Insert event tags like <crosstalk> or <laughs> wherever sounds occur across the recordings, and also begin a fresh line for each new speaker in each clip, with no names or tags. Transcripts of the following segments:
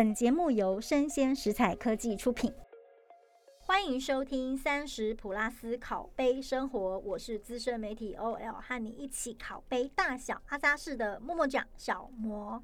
本节目由生鲜食材科技出品，欢迎收听三十普拉斯烤杯生活，我是资深媒体 OL，和你一起烤杯大小阿扎式的默默讲小魔。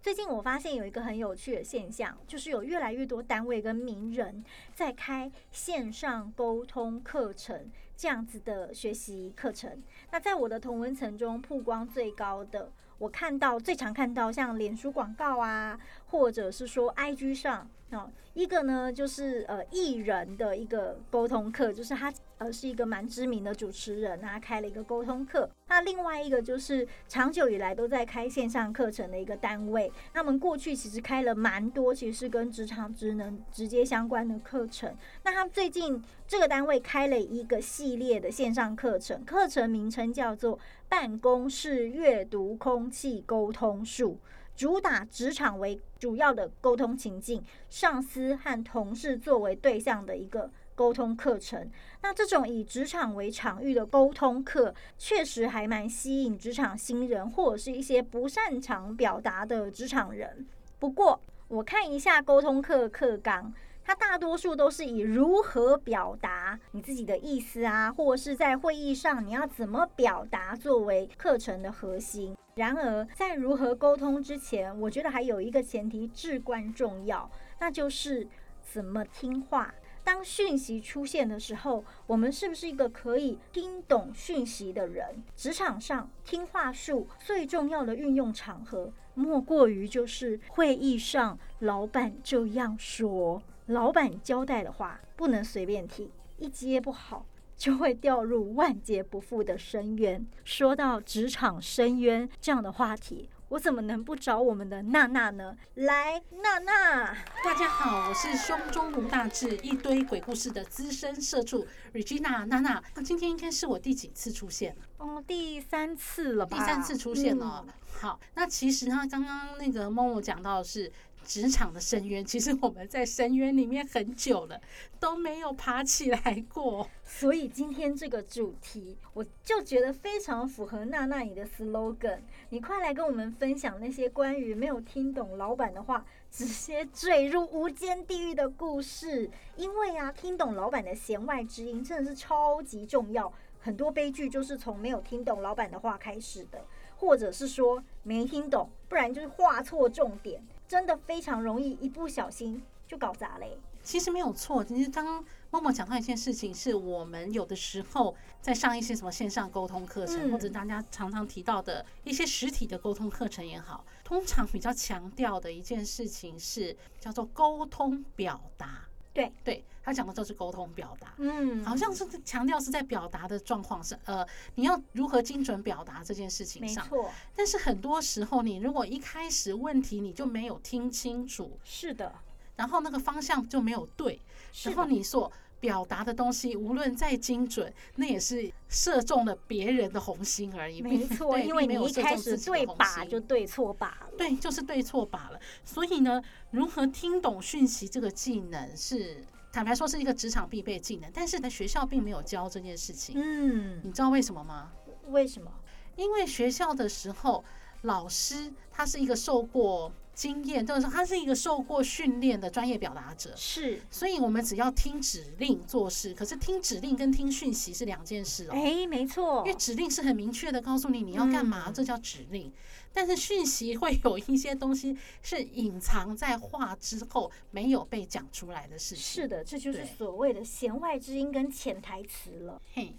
最近我发现有一个很有趣的现象，就是有越来越多单位跟名人在开线上沟通课程这样子的学习课程。那在我的同文层中曝光最高的，我看到最常看到像脸书广告啊，或者是说 IG 上。哦，一个呢就是呃艺人的一个沟通课，就是他呃是一个蛮知名的主持人，他开了一个沟通课。那另外一个就是长久以来都在开线上课程的一个单位，他们过去其实开了蛮多，其实是跟职场职能直接相关的课程。那他最近这个单位开了一个系列的线上课程，课程名称叫做《办公室阅读空气沟通术》。主打职场为主要的沟通情境，上司和同事作为对象的一个沟通课程。那这种以职场为场域的沟通课，确实还蛮吸引职场新人或者是一些不擅长表达的职场人。不过，我看一下沟通课课纲。它大多数都是以如何表达你自己的意思啊，或者是在会议上你要怎么表达作为课程的核心。然而，在如何沟通之前，我觉得还有一个前提至关重要，那就是怎么听话。当讯息出现的时候，我们是不是一个可以听懂讯息的人？职场上听话术最重要的运用场合，莫过于就是会议上老板这样说。老板交代的话不能随便提，一接不好就会掉入万劫不复的深渊。说到职场深渊这样的话题，我怎么能不找我们的娜娜呢？来，娜娜，
大家好，我是胸中无大志、一堆鬼故事的资深社畜 Regina 娜娜。那今天应该是我第几次出现？
哦，第三次了吧？
第三次出现了。好，那其实呢，刚刚那个默默讲到的是。职场的深渊，<laughs> 其实我们在深渊里面很久了，都没有爬起来过。
所以今天这个主题，我就觉得非常符合娜娜你的 slogan。你快来跟我们分享那些关于没有听懂老板的话，直接坠入无间地狱的故事。因为啊，听懂老板的弦外之音真的是超级重要。很多悲剧就是从没有听懂老板的话开始的，或者是说没听懂，不然就是画错重点。真的非常容易，一不小心就搞砸嘞。
其实没有错，其实刚刚默默讲到一件事情，是我们有的时候在上一些什么线上沟通课程，或者大家常常提到的一些实体的沟通课程也好，通常比较强调的一件事情是叫做沟通表达。
对。
对，他讲的都是沟通表达，嗯，好像是强调是在表达的状况上，呃，你要如何精准表达这件事情上，
没错。
但是很多时候，你如果一开始问题你就没有听清楚，
是的，
然后那个方向就没有对，然后你所表达的东西无论再精准，那也是射中了别人的红心而已。
没错，<laughs> 因为你一开始对靶就对错靶了。
对，就是对错靶了。所以呢，如何听懂讯息这个技能是坦白说是一个职场必备技能，但是在学校并没有教这件事情。嗯，你知道为什么吗？
为什么？
因为学校的时候，老师他是一个受过。经验，就是说他是一个受过训练的专业表达者，
是，
所以我们只要听指令做事。可是听指令跟听讯息是两件事哦。
哎，没错，
因为指令是很明确的告诉你你要干嘛，这叫指令。但是讯息会有一些东西是隐藏在话之后没有被讲出来的事情。
是的，这就是所谓的弦外之音跟潜台词了。嘿。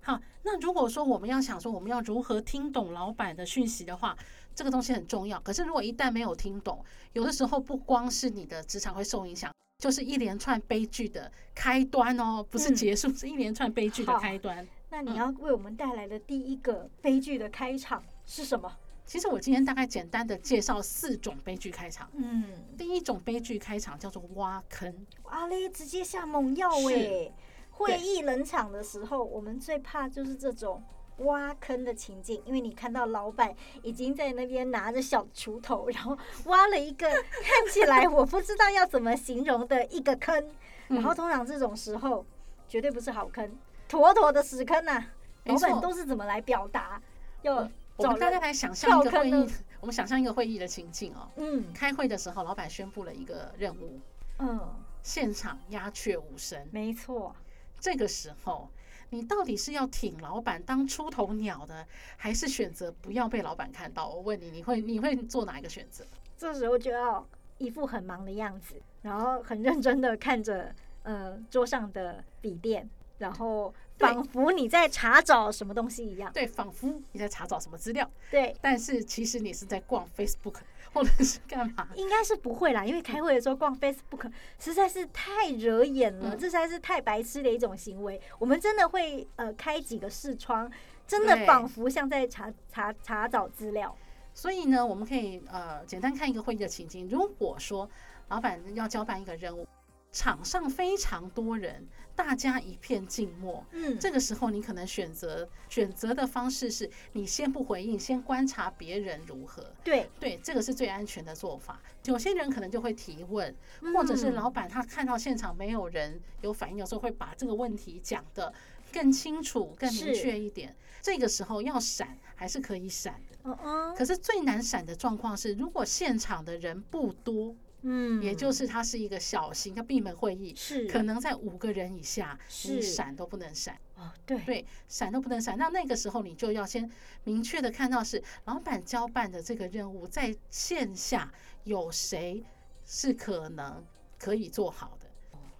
好，那如果说我们要想说我们要如何听懂老板的讯息的话，这个东西很重要。可是如果一旦没有听懂，有的时候不光是你的职场会受影响，就是一连串悲剧的开端哦，不是结束，是一连串悲剧的开端。
那你要为我们带来的第一个悲剧的开场是什么？
其实我今天大概简单的介绍四种悲剧开场。嗯，第一种悲剧开场叫做挖坑，
阿嘞直接下猛药哎。会议冷场的时候，我们最怕就是这种挖坑的情境，因为你看到老板已经在那边拿着小锄头，然后挖了一个看起来我不知道要怎么形容的一个坑，然后通常这种时候绝对不是好坑，妥妥的屎坑呐！老板都是怎么来表达？要
我们大家来想象一个会议我们想象一个会议的情境哦，
嗯
开会的时候，老板宣布了一个任务，
嗯，
现场鸦雀无声。
没错。
这个时候，你到底是要挺老板当出头鸟的，还是选择不要被老板看到？我问你，你会你会做哪一个选择？
这时候就要一副很忙的样子，然后很认真的看着呃桌上的笔电，然后仿佛你在查找什么东西一样。
对，仿佛你在查找什么资料，
对，
但是其实你是在逛 Facebook 或者是干嘛？
应该是不会啦，因为开会的时候逛 Facebook 实在是太惹眼了，
嗯
这实在是太白痴的一种行为。我们真的会呃开几个视窗，真的仿佛像在查查查找资料。
所以呢，我们可以呃简单看一个会议的情景。如果说老板要交办一个任务，场上非常多人，大家一片静默，
嗯，
这个时候你可能选择选择的方式是你先不回应，先观察别人如何。
对，
对，这个是最安全的做法。有些人可能就会提问，或者是
嗯
老板他看到现场没有人有反应，有时候会把这个问题讲得更清楚、更明确一点。这个时候要闪还是可以闪的。
嗯嗯
可是最难闪的状况是，如果现场的人不多，
嗯，
也就是它是一个小型的闭门会议，
是
可能在五个人以下，你
是
闪都不能闪。
哦，对
对，闪都不能闪。那那个时候你就要先明确的看到是老板交办的这个任务，在线下有谁是可能可以做好的。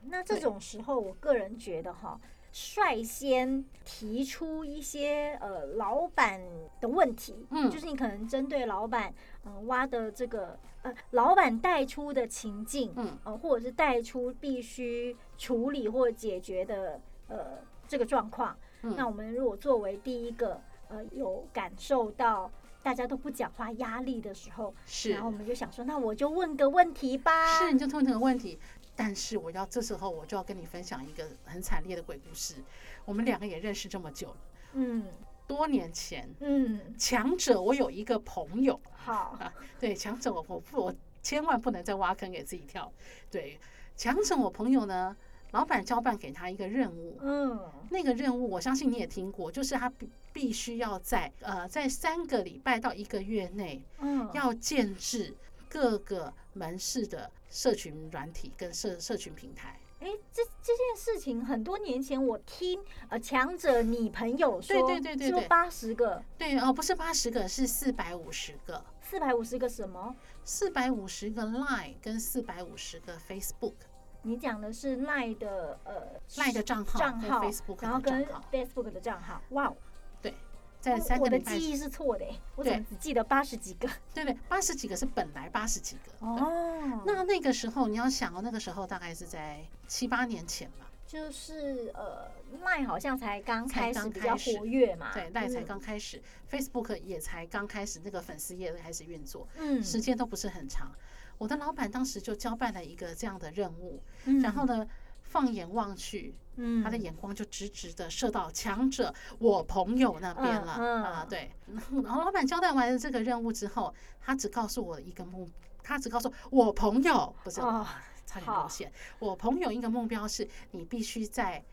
那这种时候，我个人觉得哈，率先提出一些呃老板的问题，
嗯
就是你可能针对老板嗯、呃挖的这个呃老板带出的情境，
嗯
呃或者是带出必须处理或解决的呃这个状况，
嗯
那我们如果作为第一个呃有感受到大家都不讲话压力的时候，
是
然后我们就想说，那我就问个问题吧，
是，你就问这个问题。但是我要这时候我就要跟你分享一个很惨烈的鬼故事。我们两个也认识这么久了，
嗯
多年前，
嗯，
强者我有一个朋友，
好。
啊对，强者我我不我千万不能再挖坑给自己跳。对，强者我朋友呢，老板交办给他一个任务，
嗯，
那个任务我相信你也听过，就是他必必须要在呃在三个礼拜到一个月内
嗯，
要建制各个门市的社群软体跟社社群平台。
哎，这这件事情很多年前我听呃强者你朋友说，
对对对对对。
说八十个、
对哦，不是八十个，是四百五十个，
四百五十个什么？
四百五十个 Line 跟四百五十个 Facebook
你讲的是 Line 的呃
Line 的账号跟
账号
Facebook
然后跟，Facebook 的账号，哇，
对，在三
我的
个礼拜
记忆是错的诶，我怎么只记得八十几个？
对对，八十几个是本来八十几个。
哦，
那那个时候你要想哦，那个时候大概是在七八年前吧，
就是呃赖好像才刚开始比较活跃嘛，
对，那才
嗯
刚开始、f a c e b o o k 也才刚开始那个粉丝页开始运作，
嗯，
时间都不是很长。我的老板当时就交办了一个这样的任务，
嗯
然后呢，放眼望去，
嗯
他的眼光就直直的射到强者我朋友那边了、
嗯嗯
啊，对。<laughs> 然后老板交代完了这个任务之后，他只告诉我一个目，他只告诉我朋友不是。
哦，
差点
好
露馅。我朋友一个目标是，你必须在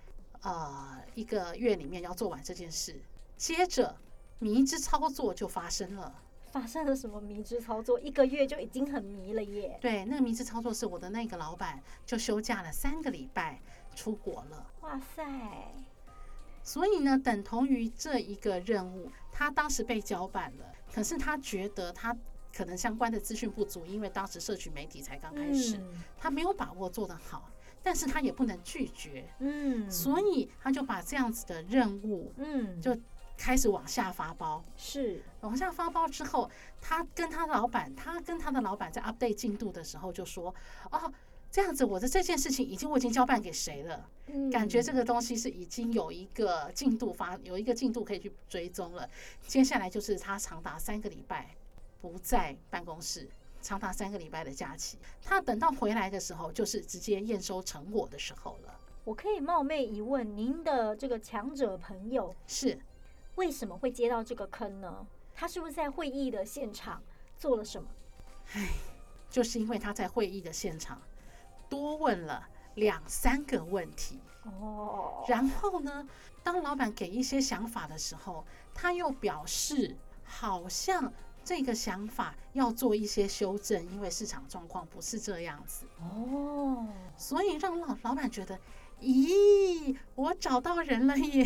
呃一个月里面要做完这件事。接着，迷之操作就发生了。
发生了什么迷之操作？一个月就已经很迷了耶！
对，那个迷之操作是我的那个老板就休假了三个礼拜出国了。
哇塞，
所以呢，等同于这一个任务，他当时被交办了，可是他觉得他可能相关的资讯不足，因为当时社群媒体才刚开始，
嗯
他没有把握做得好，但是他也不能拒绝，
嗯，
所以他就把这样子的任务
嗯，
就开始往下发包。
是
往下发包之后，他跟他老板，他跟他的老板在 update 进度的时候就说：“哦，这样子我的这件事情已经我已经交办给谁了？感觉这
个
个东西是已经有一个进度发，有一个进度可以去追踪了。接下来就是他长达三个礼拜不在办公室，长达三个礼拜的假期。他等到回来的时候，就是直接验收成果的时候了。
我可以冒昧一问，您的这个强者朋友
是
为什么会接到这个坑呢？他是不是在会议的现场做了什么？
唉就是因为他在会议的现场多问了两三个问题。
哦，
然后呢，当老板给一些想法的时候，他又表示好像这个想法要做一些修正，因为市场状况不是这样子。
哦，
所以让老老板觉得，咦，我找到人了耶，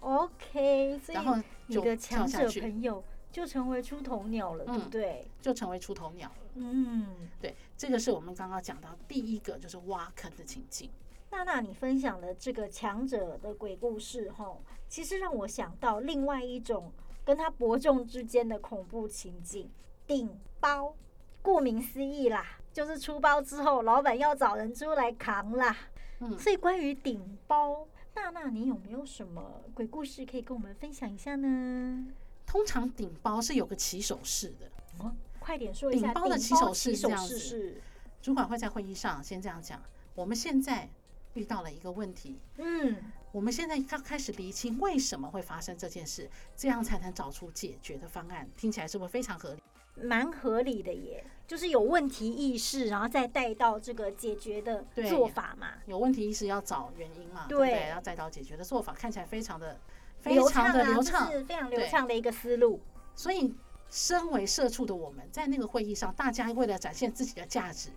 OK，所以
然后
你的强者朋友就成为出头鸟了，对不
嗯
对？
就成为出头鸟了。
嗯，
对，这个是我们刚刚讲到第一个，就是挖坑的情境。
娜娜，你分享的这个强者的鬼故事，吼，其实让我想到另外一种跟他伯仲之间的恐怖情境——顶包。顾名思义啦，就是出包之后，老板要找人出来扛啦。
嗯，
所以关于顶包，娜娜，你有没有什么鬼故事可以跟我们分享一下呢？
通常顶包是有个起手式的，
哦，快点说一下
顶包的起手式是这样子
是，
主管会在会议上先这样讲：我们现在遇到了一个问题，
嗯，
我们现在要开始厘清为什么会发生这件事，这样才能找出解决的方案。听起来是不是非常合理？
蛮合理的耶，就是有问题意识，然后再带到这个解决的做法嘛，
有问题意识要找原因嘛，对
对
不对？要再到解决的做法，看起来非常的非
流
常的流畅。
是非常流
对
畅的一个思路。
所以，身为社畜的我们，在那个会议上，大家为了展现自己的价值，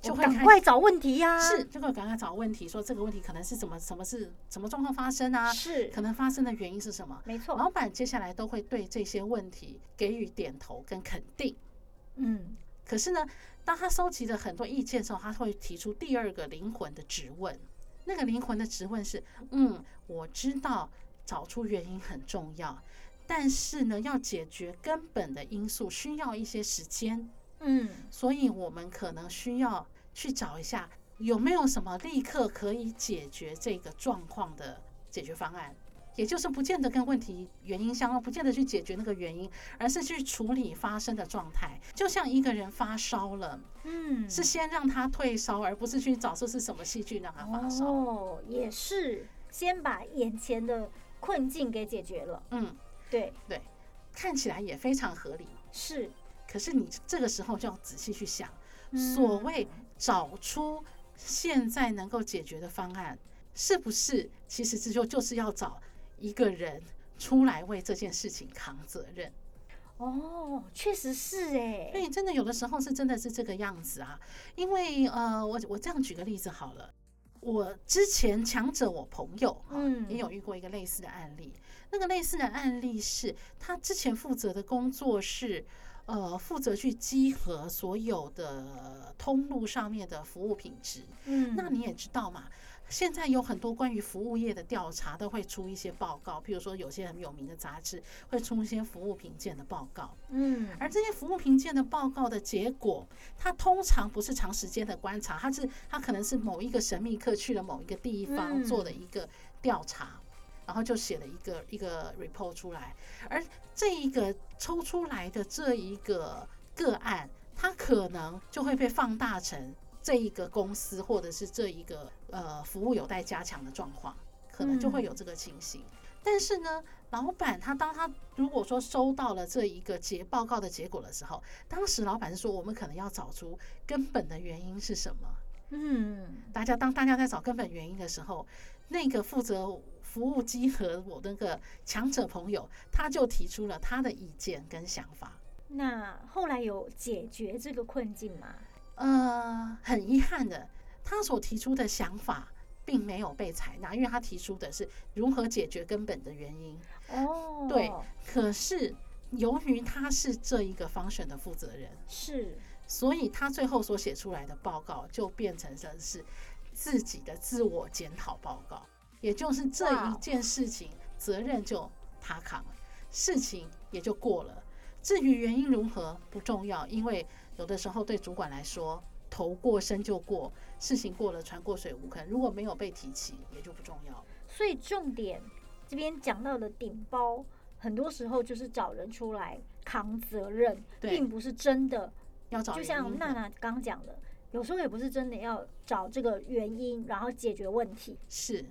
就会
赶快找问题呀、
是就会赶快找问题，说这个问题可能是怎么什么是什么状况发生啊？
是
可能发生的原因是什么？
没错，
老板接下来都会对这些问题给予点头跟肯定。
嗯，
可是呢，当他收集了很多意见之后，他会提出第二个灵魂的质问。那个灵魂的质问是：嗯，我知道找出原因很重要，但是呢，要解决根本的因素需要一些时间，
嗯，
所以我们可能需要去找一下有没有什么立刻可以解决这个状况的解决方案。也就是不见得跟问题原因相关，不见得去解决那个原因，而是去处理发生的状态。就像一个人发烧了，
嗯，
是先让他退烧，而不是去找出是什么细菌让他发烧。
哦，也是先把眼前的困境给解决了。
嗯，
对，
看起来也非常合理。
是
可是你这个时候就要仔细去想，
嗯
所谓找出现在能够解决的方案，是不是其实这就就是要找一个人出来为这件事情扛责任？
哦，确实是哎，
所以真的有的时候是真的是这个样子啊。因为呃，我我这样举个例子好了，我之前强者我朋友哈、
嗯
也有遇过一个类似的案例。那个类似的案例是他之前负责的工作是。呃，负责去稽核所有的通路上面的服务品质。
嗯，
那你也知道嘛，现在有很多关于服务业的调查都会出一些报告，譬如说有些很有名的杂志会出一些服务评鉴的报告。
嗯，
而这些服务评鉴的报告的结果，它通常不是长时间的观察，它是它可能是某一个神秘客去了某一个地方
嗯
做的一个调查，然后就写了一个一个 report 出来，而这一个抽出来的这一个个案，它可能就会被放大成这一个公司或者是这一个呃服务有待加强的状况，可能就会有这个情形。但是呢，老板他当他如果说收到了这一个结报告的结果的时候，当时老板是说我们可能要找出根本的原因是什么。
嗯，
大家当大家在找根本原因的时候，那个负责服务机和我那个强者朋友，他就提出了他的意见跟想法。
那后来有解决这个困境吗？
呃，很遗憾的，他所提出的想法并没有被采纳，因为他提出的是如何解决根本的原因。
哦，
对，可是由于他是这一个方选的负责人，
是，
所以他最后所写出来的报告就变成了是自己的自我检讨报告，也就是这一件事情责任就他扛了，事情也就过了。至于原因如何不重要，因为有的时候对主管来说，头过身就过，事情过了船过水无痕，如果没有被提起，也就不重要。
所以重点这边讲到的顶包，很多时候就是找人出来扛责任，并不是真的。
要找就
像娜娜刚讲的，有时候也不是真的要找这个原因，然后解决问题。
是，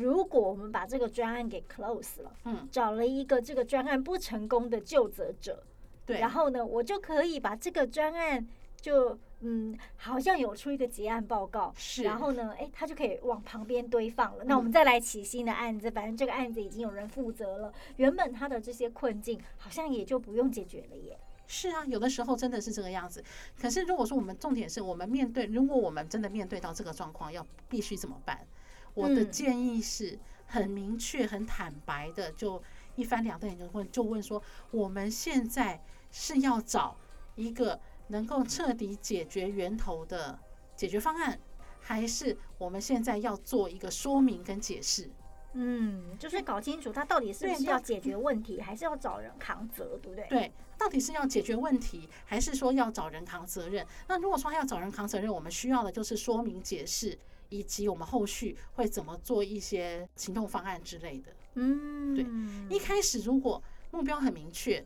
如果我们把这个专案给 close 了，
嗯，
找了一个这个专案不成功的救责者，
对，
然后呢，我就可以把这个专案就嗯，好像有出一个结案报告，
是，
然后呢，哎，他就可以往旁边堆放了。那我们
嗯
再来起新的案子，反正这个案子已经有人负责了，原本他的这些困境好像也就不用解决了耶。
是啊，有的时候真的是这个样子。可是如果说我们重点是我们面对，如果我们真的面对到这个状况，要必须怎么办？我的
嗯
建议是很明确、很坦白的，就一翻两瞪眼就问，就问说，我们现在是要找一个能够彻底解决源头的解决方案，还是我们现在要做一个说明跟解释？
嗯，就是搞清楚他到底是不是要解决问题，还是要找人扛责，对不对？
对，到底是要解决问题，还是说要找人扛责任？那如果说要找人扛责任，我们需要的就是说明解释，以及我们后续会怎么做一些行动方案之类的。
嗯，
对一开始如果目标很明确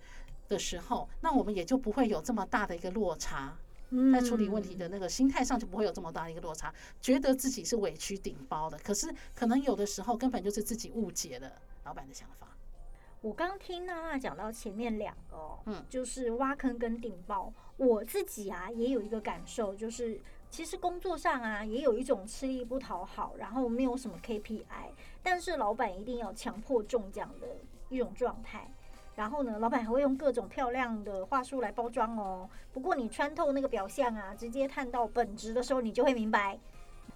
的时候，那我们也就不会有这么大的一个落差，在处理问题的那个心态上就不会有这么大的一个落差，觉得自己是委屈顶包的。可是可能有的时候根本就是自己误解了老板的想法。
我刚听娜娜讲到前面两个、哦，
嗯
就是挖坑跟顶包。我自己啊也有一个感受，就是其实工作上啊也有一种吃力不讨好，然后没有什么 KPI，但是老板一定要强迫中奖的一种状态。然后呢，老板还会用各种漂亮的话术来包装哦。不过你穿透那个表象啊，直接探到本质的时候，你就会明白，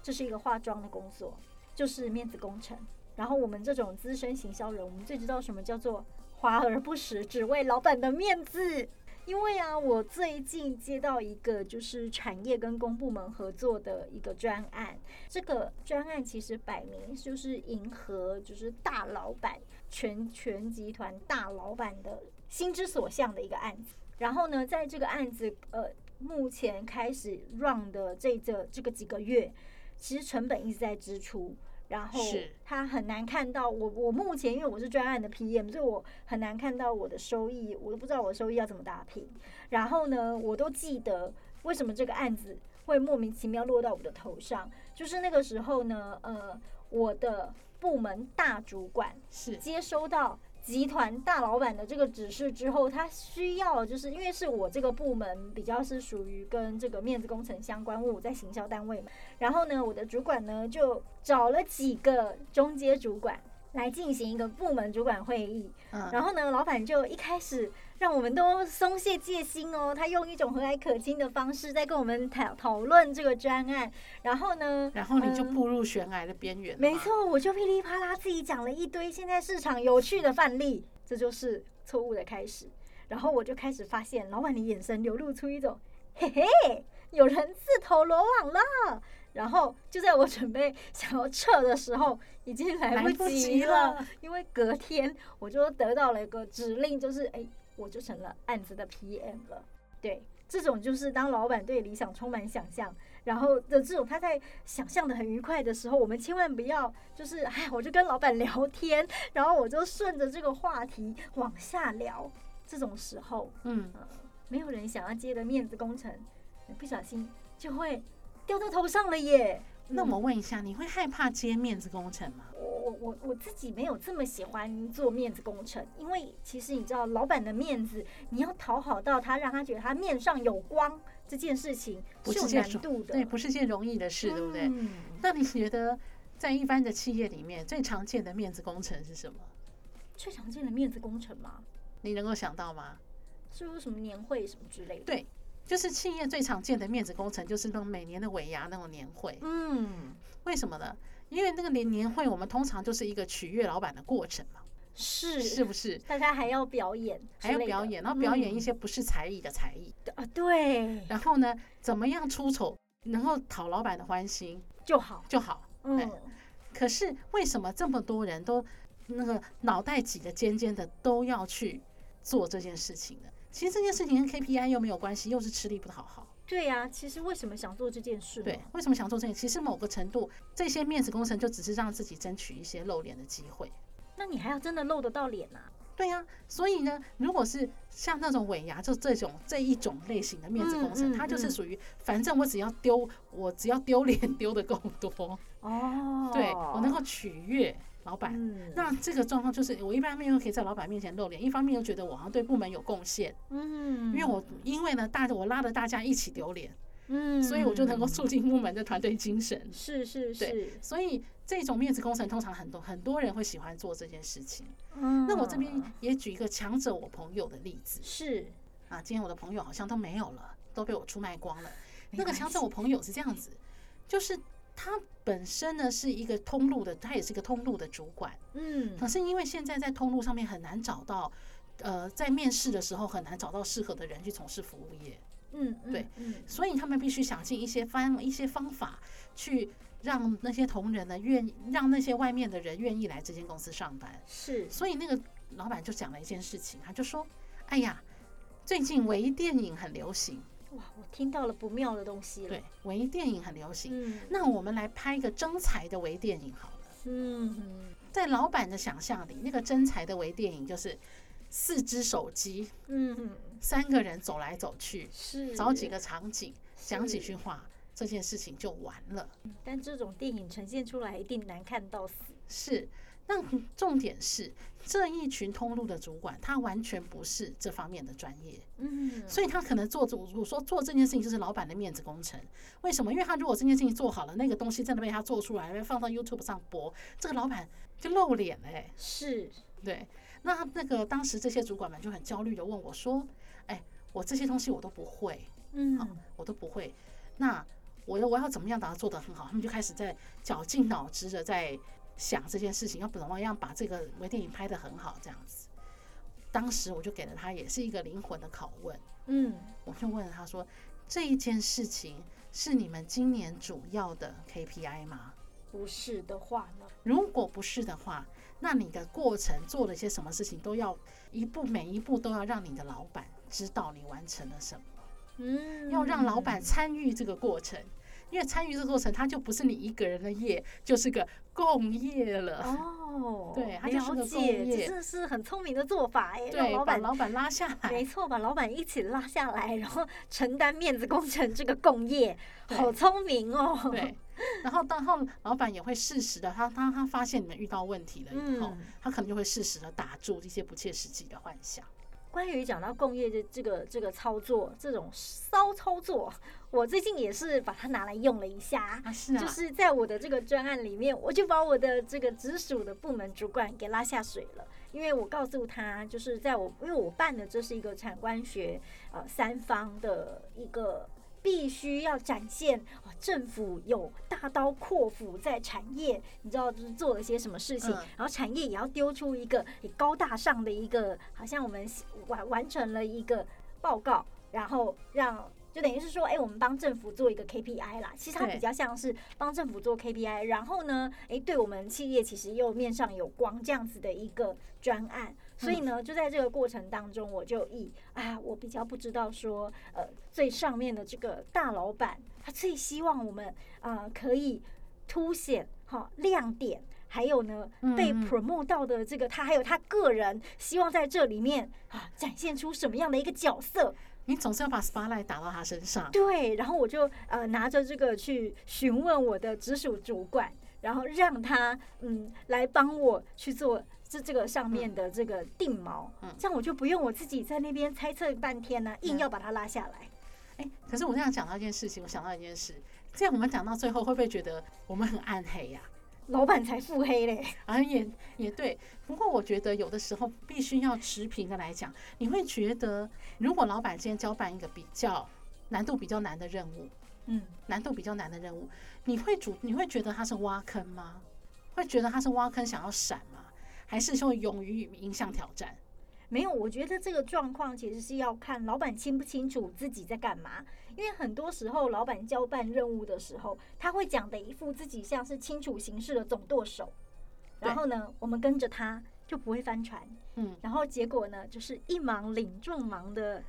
这是一个化妆的工作，就是面子工程。然后我们这种资深行销人，我们最知道什么叫做华而不实，只为老板的面子。因为啊，我最近接到一个就是产业跟公部门合作的一个专案，这个专案其实摆明就是迎合就是大老板全全集团大老板的心之所向的一个案子。然后呢，在这个案子呃目前开始 run 的这这这个几个月，其实成本一直在支出。然后他很难看到我，我目前因为我是专案的 PM，所以我很难看到我的收益，我都不知道我的收益要怎么打平。然后呢，我都记得为什么这个案子会莫名其妙落到我的头上，就是那个时候呢，呃，我的部门大主管
是
接收到集团大老板的这个指示之后，他需要就是因为是我这个部门比较是属于跟这个面子工程相关，我在行销单位嘛。然后呢，我的主管呢就找了几个中阶主管来进行一个部门主管会议。
嗯，
然后呢，老板就一开始让我们都松懈戒心哦，他用一种和蔼可亲的方式在跟我们讨讨论这个专案。然后呢，
然后你就
嗯
步入悬崖的边缘、
没，错，我就噼里啪啦自己讲了一堆现在市场有趣的范例，这就是错误的开始。然后我就开始发现，老板的眼神流露出一种嘿嘿，有人自投罗网了。然后就在我准备想要撤的时候，已经来
来
不
不及
及了，
了。
因为隔天我就得到了一个指令，就是哎，我就成了案子的 PM 了。对，这种就是当老板对理想充满想象，然后的这种他在想象的很愉快的时候，我们千万不要就是哎，我就跟老板聊天，然后我就顺着这个话题往下聊。这种时候，
嗯，
呃，没有人想要接的面子工程，不小心就会掉到头上了耶。
那
嗯
我问一下，你会害怕接面子工程吗？
我我我我自己没有这么喜欢做面子工程，因为其实你知道，老板的面子，你要讨好到他，让他觉得他面上有光，这件事情
不
是有难度的。
对，不是件容易的事，对不对？
嗯
那你觉得在一般的企业里面，最常见的面子工程是什么？
最常见的面子工程吗，
你能够想到吗？
是不是什么年会什么之类的？
对，就是企业最常见的面子工程，就是那种每年的尾牙那种年会。
嗯，
为什么呢？因为那个年年会，我们通常就是一个取悦老板的过程嘛，
是
是不是？
大家还要表演，
还要表演，然后表演一
嗯
些不是才艺的才艺，
啊，对
然后呢，怎么样出丑能够讨老板的欢心
就好。
就好。
嗯，
可是为什么这么多人都那个脑袋挤得尖尖的，都要去做这件事情呢？其实这件事情跟 KPI 又没有关系，又是吃力不讨好。
对呀、其实为什么想做这件事？
对，为什么想做这件？其实某个程度，这些面子工程就只是让自己争取一些露脸的机会。
那你还要真的露得到脸啊？
对呀、所以呢，如果是像那种尾牙，就这种这一种类型的面子工程，
嗯嗯
它就是
嗯
属于反正我只要丢，我只要丢脸丢的够多，
哦
对我能够取悦老板。
嗯。
那这个状况就是，我一方面又可以在老板面前露脸，一方面又觉得我好像对部门有贡献，
嗯，
因为我因为呢，大家我拉着大家一起丢脸，
嗯，
所以我就能够促进部门的团队精神。
是是
对
是，
所以这种面子工程通常很多很多人会喜欢做这件事情。
嗯。
那我这边也举一个强者我朋友的例子，
是。
啊，今天我的朋友好像都没有了，都被我出卖光了。那个强者，我朋友是这样子，就是他本身呢是一个通路的，他也是一个通路的主管，
嗯。
可是因为现在在通路上面很难找到，呃，在面试的时候很难找到适合的人去从事服务业，
嗯，嗯
对，
嗯。
所以他们必须想尽一些方一些方法去让那些同仁呢愿意让那些外面的人愿意来这间公司上班。
是，
所以那个老板就讲了一件事情，他就说：“哎呀，最近微电影很流行，
哇，我听到了不妙的东西了。
对，微电影很流行。
嗯
那我们来拍一个真才的微电影好了。
嗯嗯
在老板的想象里，那个真才的微电影就是四只手机，
嗯嗯，
三个人走来走去，
是
找几个场景，讲几句话，这件事情就完了。
但这种电影呈现出来一定难看到死。
是，那重点是这一群通路的主管，他完全不是这方面的专业。
嗯，
所以他可能做做，我说做这件事情就是老板的面子工程。为什么？因为他如果这件事情做好了，那个东西真的被他做出来，被放到 YouTube 上播，这个老板就露脸了、欸。
是，
对，那那个当时这些主管们就很焦虑的问我说：“哎，我这些东西我都不会，
嗯
好，我都不会，那我要我要怎么样把它做得很好？”他们就开始在绞尽脑汁的在想这件事情，要怎么样把这个微电影拍得很好，这样子。当时我就给了他也是一个灵魂的拷问。
嗯
我就问他说：“这一件事情是你们今年主要的 KPI 吗？
不是的话呢？
如果不是的话，那你的过程做了些什么事情，都要一步每一步都要让你的老板知道你完成了什么，
嗯，
要让老板参与这个过程。因为参与这个过程，它就不是你一个人的业，就是个共业了。
哦，<laughs>
对它就是
了解，
业
这是很聪明的做法哎，让
对，
老板
老板拉下来
没。错，把老板一起拉下来，<laughs> 然后承担面子工程这个共业，好聪明哦。
对，然后到后老板也会适时的，他他他发现你们遇到问题了以后，
嗯
他可能就会适时的打住这些不切实际的幻想。
关于讲到共业的这个这个操作，这种骚操作，<laughs> 我最近也是把它拿来用了一下。
啊，是啊，
就是在我的这个专案里面，我就把我的这个直属的部门主管给拉下水了，因为我告诉他，就是在我因为我办的这是一个产官学呃三方的一个。必须要展现啊，政府有大刀阔斧在产业，你知道就是做了些什么事情，
嗯
然后产业也要丢出一个也高大上的一个，好像我们完完成了一个报告，然后让就等于是说，哎、我们帮政府做一个 KPI 啦。其实它比较像是帮政府做 KPI，然后呢，哎、对我们企业其实又面上有光这样子的一个专案。所以呢，就在这个过程当中，我就以啊，我比较不知道说，呃，最上面的这个大老板，他最希望我们啊、呃可以凸显哈亮点。还有呢，被 promote 到的这个他，还有他个人希望在这里面啊展现出什么样的一个角色，
你总是要把 spotlight 打到他身上。
对，然后我就呃拿着这个去询问我的直属主管，然后让他嗯来帮我去做这这个上面的这个定锚，
嗯
这样我就不用我自己在那边猜测半天呢、硬要把它拉下来。
哎、可是我这样讲到一件事情，我想到一件事，这样我们讲到最后，会不会觉得我们很暗黑呀、<laughs>
老板才腹黑嘞，<laughs>
啊，也也对。不过我觉得有的时候必须要持平的来讲，你会觉得，如果老板今天交办一个比较难度比较难的任务，
嗯，
难度比较难的任务，你会主你会觉得他是挖坑吗？会觉得他是挖坑想要闪吗？还是说勇于迎向挑战？
没有，我觉得这个状况其实是要看老板清不清楚自己在干嘛。因为很多时候，老板交办任务的时候，他会讲的一副自己像是清楚形势的总舵手，然后呢，我们跟着他就不会翻船。
嗯，
然后结果呢，就是一忙领众忙的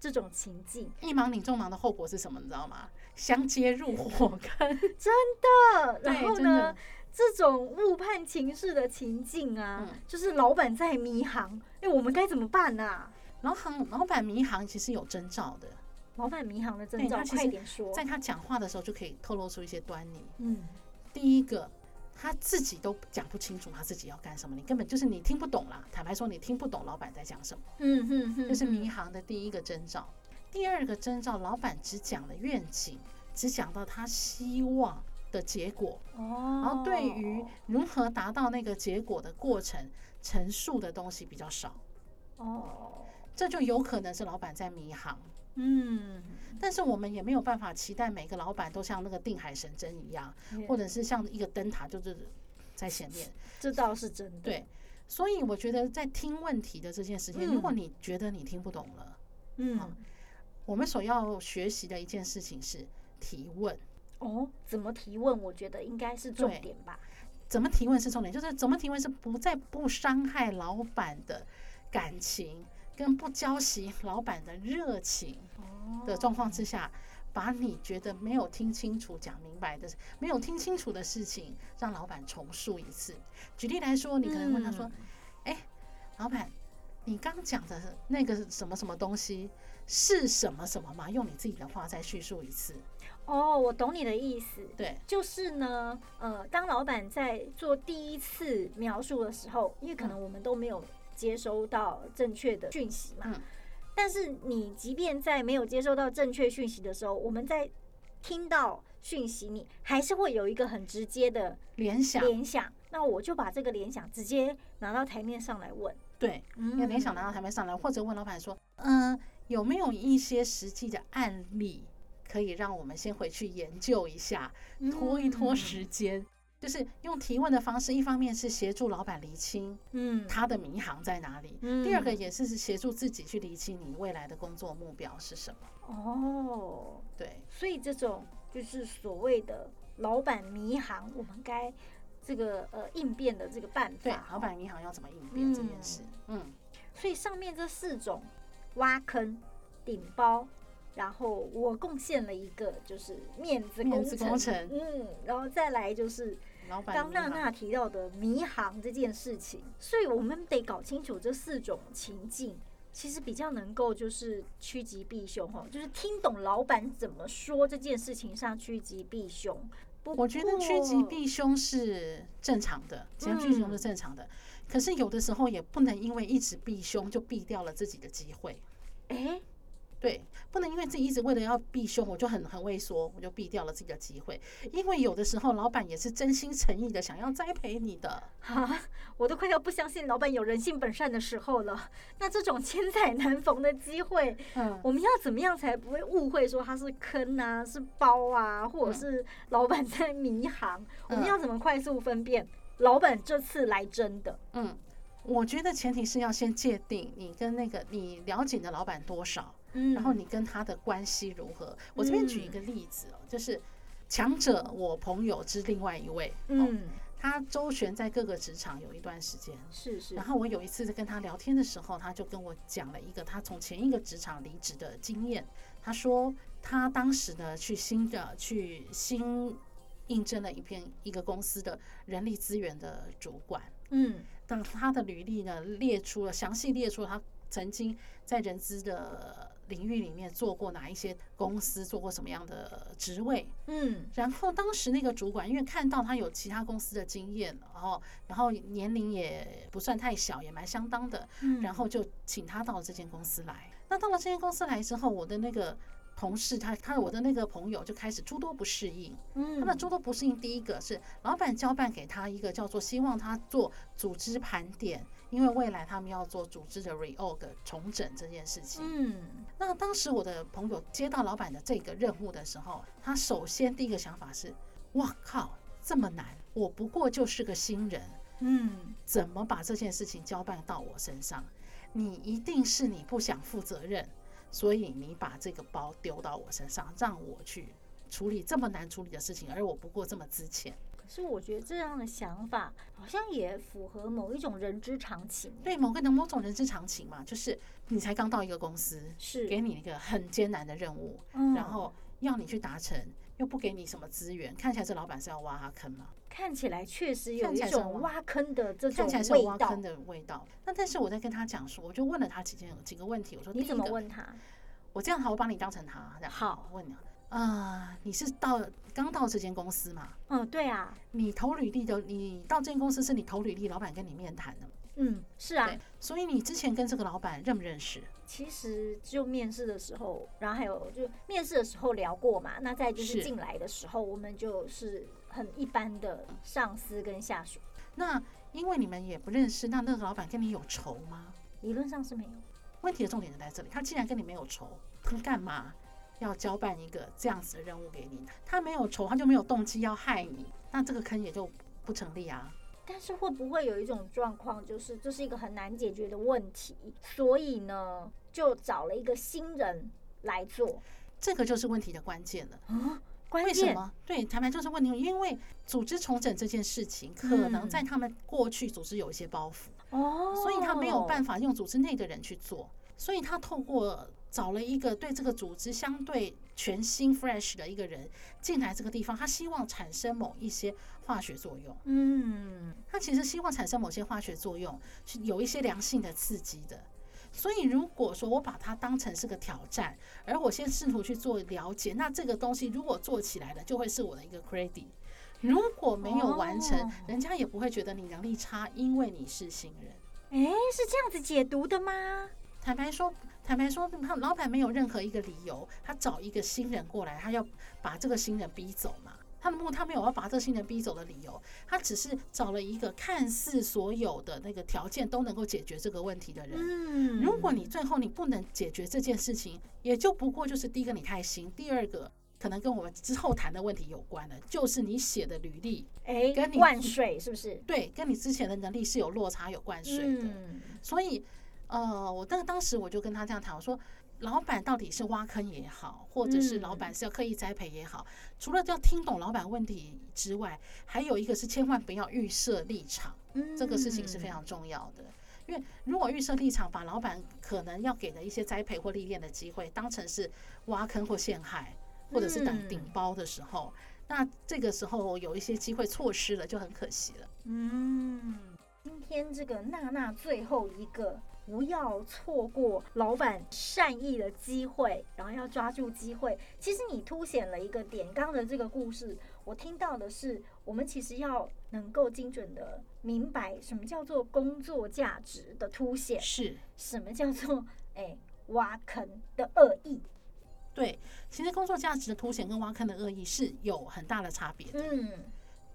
这种情境。
一忙领众忙的后果是什么？你知道吗？相接入火坑。
真
的，然
后呢
的，
这种误判情势的情境啊，
嗯
就是老板在迷航，哎，我们该怎么办啊？
老行老板迷航其实有征兆的，
老板迷航的征兆，快点说。
在他讲话的时候就可以透露出一些端倪。
嗯，
第一个，他自己都讲不清楚他自己要干什么，你根本就是你听不懂啦。坦白说，你听不懂老板在讲什么，
嗯哼哼，
这是迷
嗯
航的第一个征兆。第二个征兆，老板只讲了愿景，只讲到他希望的结果，
哦，
然后对于如何达到那个结果的过程，陈述的东西比较少。
哦，
这就有可能是老板在迷航。
嗯，
但是我们也没有办法期待每个老板都像那个定海神针一样，或者是像一个灯塔就是在前面。<laughs>
这倒是真的。
对，所以我觉得在听问题的这件事情，如果你觉得你听不懂了，
嗯，
我们所要学习的一件事情是提问。
哦，怎么提问？我觉得应该是重点吧。
怎么提问是重点，就是怎么提问是不在不伤害老板的感情。跟不浇熄老板的热情的状况之下，把你觉得没有听清楚、讲明白的、没有听清楚的事情，让老板重述一次。举例来说，你可能问他说：“哎，老板，你刚讲的那个什么什么东西是什么什么吗？”用你自己的话再叙述一次。
哦，我懂你的意思。
对，
就是呢，呃，当老板在做第一次描述的时候，因为可能我们都没有。接收到正确的讯息嘛？但是你即便在没有接收到正确讯息的时候，我们在听到讯息，你还是会有一个很直接的
联想。
联想，那我就把这个联想直接拿到台面上来问。
对，用联想拿到台面上来，或者问老板说：“嗯，有没有一些实际的案例可以让我们先回去研究一下，拖一拖时间？”就是用提问的方式，一方面是协助老板厘清，嗯，他的迷航在哪里；第二个也是协助自己去厘清你未来的工作目标是什么。
哦，
对，
所以这种就是所谓的老板迷航，我们该这个呃应变的这个办法。
对，老板迷航要怎么应变这件事？嗯，
所以上面这四种挖坑、顶包。然后我贡献了一个，就是面子工程，嗯，然后再来就是刚娜娜提到的迷航这件事情，所以我们得搞清楚这四种情境，其实比较能够就是趋吉避凶哈，就是听懂老板怎么说这件事情上趋吉避凶。
我觉得趋吉避凶是正常的，趋吉避凶是正常的，可是有的时候也不能因为一直避凶就避掉了自己的机会。
哎。
对，不能因为自己一直为了要避凶，我就很很畏缩，我就避掉了自己的机会。因为有的时候，老板也是真心诚意的想要栽培你的。
哈，我都快要不相信老板有人性本善的时候了。那这种千载难逢的机会，嗯，我们要怎么样才不会误会说他是坑啊，是包啊，或者是老板在迷航？我们要怎么快速分辨老板这次来真的？
嗯，我觉得前提是要先界定你跟那个你了解的老板多少。然后你跟他的关系如何？我这边举一个例子哦，就是强者我朋友之另外一位，嗯，他周旋在各个职场有一段时间，
是是。
然后我有一次在跟他聊天的时候，他就跟我讲了一个他从前一个职场离职的经验。他说他当时呢去新的去新应征了一篇一个公司的人力资源的主管，嗯，那他的履历呢列出了详细列出了他曾经在人资的。领域里面做过哪一些公司，做过什么样的职位？嗯，然后当时那个主管因为看到他有其他公司的经验，然后然后年龄也不算太小，也蛮相当的，然后就请他到这间公司来。那到了这间公司来之后，我的那个。同事他他我的那个朋友就开始诸多不适应，嗯，他的诸多不适应，第一个是老板交办给他一个叫做希望他做组织盘点，因为未来他们要做组织的 reorg 重整这件事情，嗯，那当时我的朋友接到老板的这个任务的时候，他首先第一个想法是，哇靠，这么难，我不过就是个新人，嗯，怎么把这件事情交办到我身上？你一定是你不想负责任。所以你把这个包丢到我身上，让我去处理这么难处理的事情，而我不过这么资浅。
可是我觉得这样的想法好像也符合某一种人之常情。
对，某个的某种人之常情嘛，就是你才刚到一个公司，
是
给你一个很艰难的任务，然后要你去达成，又不给你什么资源，看起来这老板是要挖他坑嘛？
看起来确实有一种挖坑的这种看起来是
挖坑的味道。那但是我在跟他讲说，我就问了他几件几个问题。我说
你怎么问他？
我这样好，我把你当成他。
好，
问你啊，你是到刚到这间公司嘛？
嗯，对啊。
你投履历的，你到这间公司是你投履历，老板跟你面谈的。
嗯，是啊。
所以你之前跟这个老板认不认识？
其实就面试的时候，然后还有就面试的时候聊过嘛。那再就是进来的时候，我们就是。很一般的上司跟下属，
那因为你们也不认识，那那个老板跟你有仇吗？
理论上是没有。
问题的重点就在这里，他既然跟你没有仇，他干嘛要交办一个这样子的任务给你？他没有仇，他就没有动机要害你，那这个坑也就不成立啊。
但是会不会有一种状况，就是这是一个很难解决的问题，所以呢，就找了一个新人来做？
这个就是问题的关键了。
啊，关
为什么？对，坦白就是问题，因为组织重整这件事情，可能在他们过去组织有一些包袱，
哦，
所以他没有办。
法
用组织内的人去做，所以他透过找了一个对这个组织相对全新 fresh 的一个人进来这个地方，他希望产生某一些化学作用。
嗯，
他其实希望产生某些化学作用，是有一些良性的刺激的。所以，如果说我把它当成是个挑战，而我先试图去做了解，那这个东西如果做起来了，就会是我的一个 credit。如果没有完成，
哦
人家也不会觉得你能力差，因为你是新人。
哎，是这样子解读的吗？
坦白说，坦白说，他老板没有任何一个理由，他找一个新人过来，他要把这个新人逼走嘛？他的目，他没有要把这个新人逼走的理由，他只是找了一个看似所有的那个条件都能够解决这个问题的人。
嗯
如果你最后你不能解决这件事情，也就不过就是第一个你开心，第二个可能跟我们之后谈的问题有关的，就是你写的履历
哎
跟你
灌水是不是？
对跟你之前的能力是有落差、有灌水的。
嗯，
所以，呃，我当当时我就跟他这样谈，我说，老板到底是挖坑也好，或者是老板是要刻意栽培也好，除了要听懂老板问题之外，还有一个是千万不要预设立场，这个事情是非常重要的。因为如果预设立场，把老板可能要给的一些栽培或历练的机会当成是挖坑或陷害，或者是顶
嗯
顶包的时候，那这个时候有一些机会错失了，就很可惜了。
嗯，今天这个娜娜最后一个，不要错过老板善意的机会，然后要抓住机会。其实你凸显了一个点，刚刚的这个故事，我听到的是，我们其实要能够精准的明白什么叫做工作价值的凸显，
是。
什么叫做哎挖坑的恶意。
对，其实工作价值的凸显跟挖坑的恶意是有很大的差别的。
嗯，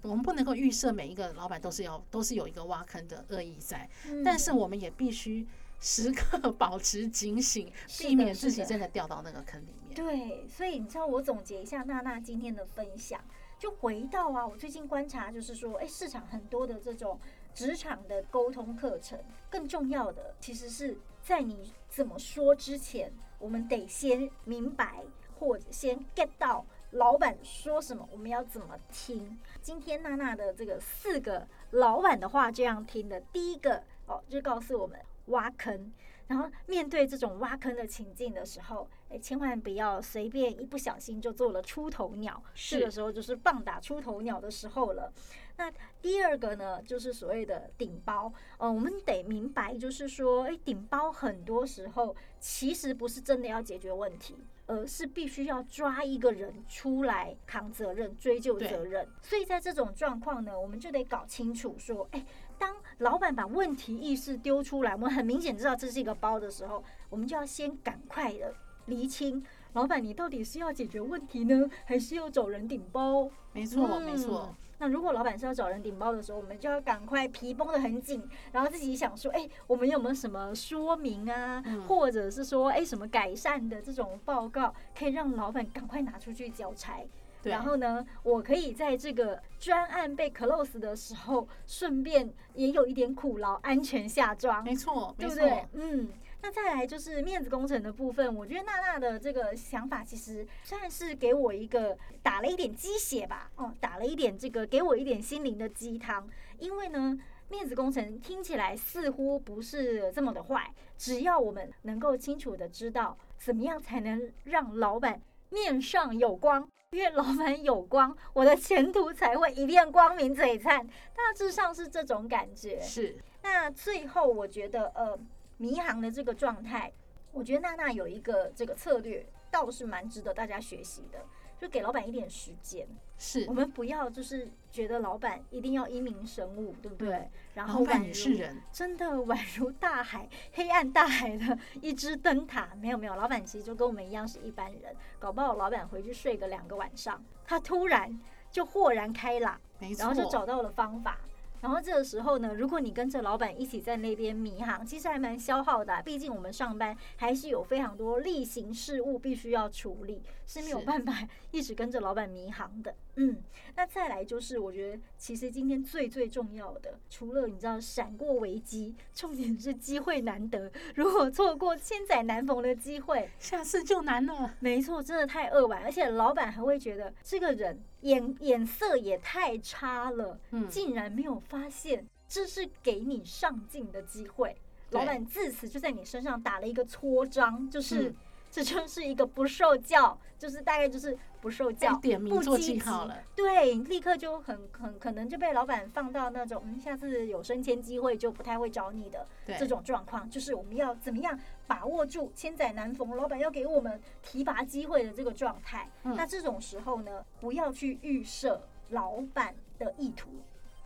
我们不能够预设每一个老板都是要都是有一个挖坑的恶意在，
嗯
但是我们也必须时刻 <laughs> 保持警醒，避免自己真的掉到那个坑里面。
对，所以你知道，我总结一下娜娜今天的分享，就回到啊，我最近观察就是说，哎，市场很多的这种职场的沟通课程，更重要的其实是在你怎么说之前，我们得先明白或者先 get 到老板说什么，我们要怎么听。今天娜娜的这个四个老板的话这样听的，第一个哦，就告诉我们挖坑。然后面对这种挖坑的情境的时候，哎，千万不要随便一不小心就做了出头鸟，
是
这个时候就是棒打出头鸟的时候了。那第二个呢，就是所谓的顶包，呃，我们得明白，就是说，哎，顶包很多时候其实不是真的要解决问题，而是必须要抓一个人出来扛责任、追究责任。所以在这种状况呢，我们就得搞清楚说，哎，当老板把问题意识丢出来，我们很明显知道这是一个包的时候，我们就要先赶快的厘清，老板你到底是要解决问题呢，还是要找人顶包？
没错，没错
嗯。那如果老板是要找人顶包的时候，我们就要赶快皮绷得很紧，然后自己想说，哎、我们有没有什么说明啊，
嗯
或者是说，哎、什么改善的这种报告，可以让老板赶快拿出去交差。
对
然后呢，我可以在这个专案被 close 的时候，顺便也有一点苦劳，安全下庄。
没错，没错。
对不对？嗯，那再来就是面子工程的部分，我觉得娜娜的这个想法其实算是给我一个打了一点鸡血吧，哦，打了一点这个给我一点心灵的鸡汤，因为呢。面子工程听起来似乎不是这么的坏，只要我们能够清楚的知道怎么样才能让老板面上有光，因为老板有光，我的前途才会一片光明璀璨。大致上是这种感觉。
是，
那最后，我觉得呃，迷航的这个状态，我觉得娜娜有一个这个策略，倒是蛮值得大家学习的，就给老板一点时间。
是
我。们不要就是觉得老板一定要英明神武，对不对？然后宛
也是
如
人，
真的宛如大海，黑暗大海的一只灯塔。没有没有，老板其实就跟我们一样是一般人，搞不好老板回去睡个两个晚上，他突然就豁然开朗。然后就找到了方法。然后这个时候呢，如果你跟着老板一起在那边迷航，其实还蛮消耗的啊、毕竟我们上班还是有非常多例行事务必须要处理，是没有办法 <laughs> 一直跟着老板迷航的。嗯，那再来就是我觉得其实今天最最重要的，除了你知道闪过危机，重点是机会难得。如果错过千载难逢的机会，
下次就难了。
没错，真的太扼腕，而且老板还会觉得这个人眼眼色也太差了，
嗯
竟然没有发现这是给你上进的机会。老板自此就在你身上打了一个戳章，就是、
嗯
这就是一个不受教，就是大概就是不受教，
点名做
不积极
记号了。
对，立刻就很很可能就被老板放到那种，嗯，下次有升迁机会就不太会找你的这种状况。就是我们要怎么样把握住千载难逢，老板要给我们提拔机会的这个状态。
嗯
那这种时候呢，不要去预设老板的意图，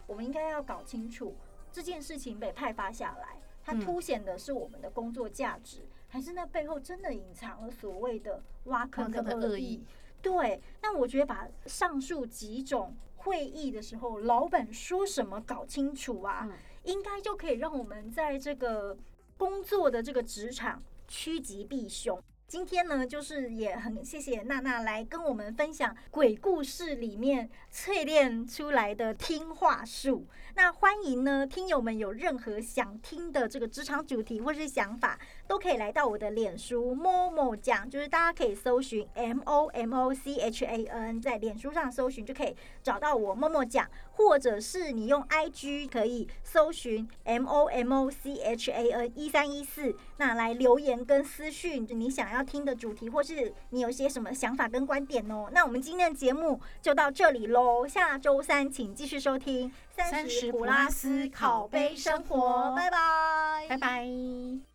我们应该要搞清楚这件事情被派发下来，它
嗯
凸显的是我们的工作价值，还是那背后真的隐藏了所谓的挖坑
坑的
恶意
恶意？
对，那我觉得把上述几种会议的时候，老板说什么搞清楚啊，
嗯
应该就可以让我们在这个工作的这个职场趋吉避凶。今天呢，就是也很谢谢娜娜来跟我们分享鬼故事里面淬炼出来的听话术。那欢迎呢，听友们有任何想听的这个职场主题或是想法，都可以来到我的脸书 Momo 讲，就是大家可以搜寻 M O M O C H A N，在脸书上搜寻就可以找到我 Momo 讲，或者是你用 IG 可以搜寻 M O M O C H A N 一三一四，那来留言跟私讯就你想要听的主题，或是你有些什么想法跟观点哦。那我们今天的节目就到这里喽，下周三请继续收听三十古拉斯烤杯生活，拜拜，
拜拜。